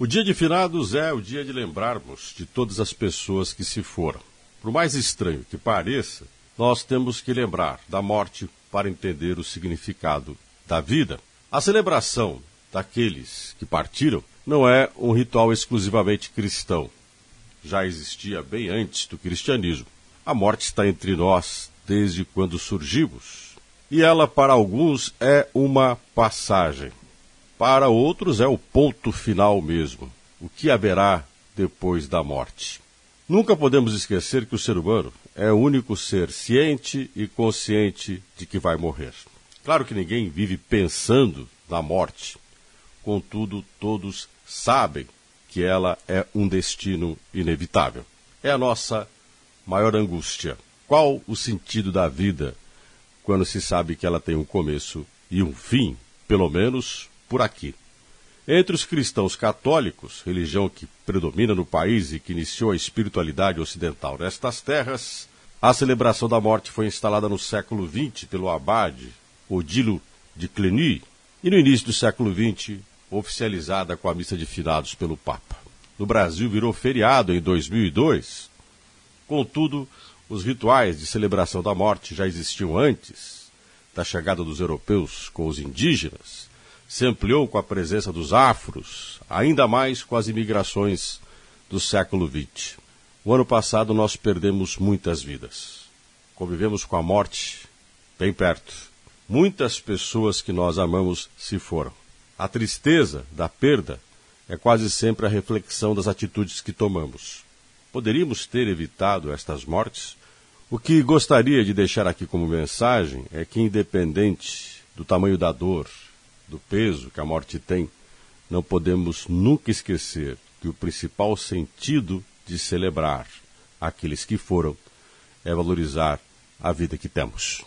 O dia de finados é o dia de lembrarmos de todas as pessoas que se foram. Por mais estranho que pareça, nós temos que lembrar da morte para entender o significado da vida. A celebração daqueles que partiram não é um ritual exclusivamente cristão. Já existia bem antes do cristianismo. A morte está entre nós desde quando surgimos. E ela, para alguns, é uma passagem. Para outros, é o ponto final mesmo. O que haverá depois da morte? Nunca podemos esquecer que o ser humano é o único ser ciente e consciente de que vai morrer. Claro que ninguém vive pensando na morte, contudo, todos sabem que ela é um destino inevitável. É a nossa maior angústia. Qual o sentido da vida quando se sabe que ela tem um começo e um fim, pelo menos por aqui. Entre os cristãos católicos, religião que predomina no país e que iniciou a espiritualidade ocidental nestas terras, a celebração da morte foi instalada no século XX pelo abade Odilo de Cluny e no início do século XX oficializada com a missa de finados pelo Papa. No Brasil virou feriado em 2002. Contudo, os rituais de celebração da morte já existiam antes da chegada dos europeus com os indígenas se ampliou com a presença dos afros, ainda mais com as imigrações do século XX. O ano passado nós perdemos muitas vidas. Convivemos com a morte bem perto. Muitas pessoas que nós amamos se foram. A tristeza da perda é quase sempre a reflexão das atitudes que tomamos. Poderíamos ter evitado estas mortes? O que gostaria de deixar aqui como mensagem é que, independente do tamanho da dor, do peso que a morte tem, não podemos nunca esquecer que o principal sentido de celebrar aqueles que foram é valorizar a vida que temos.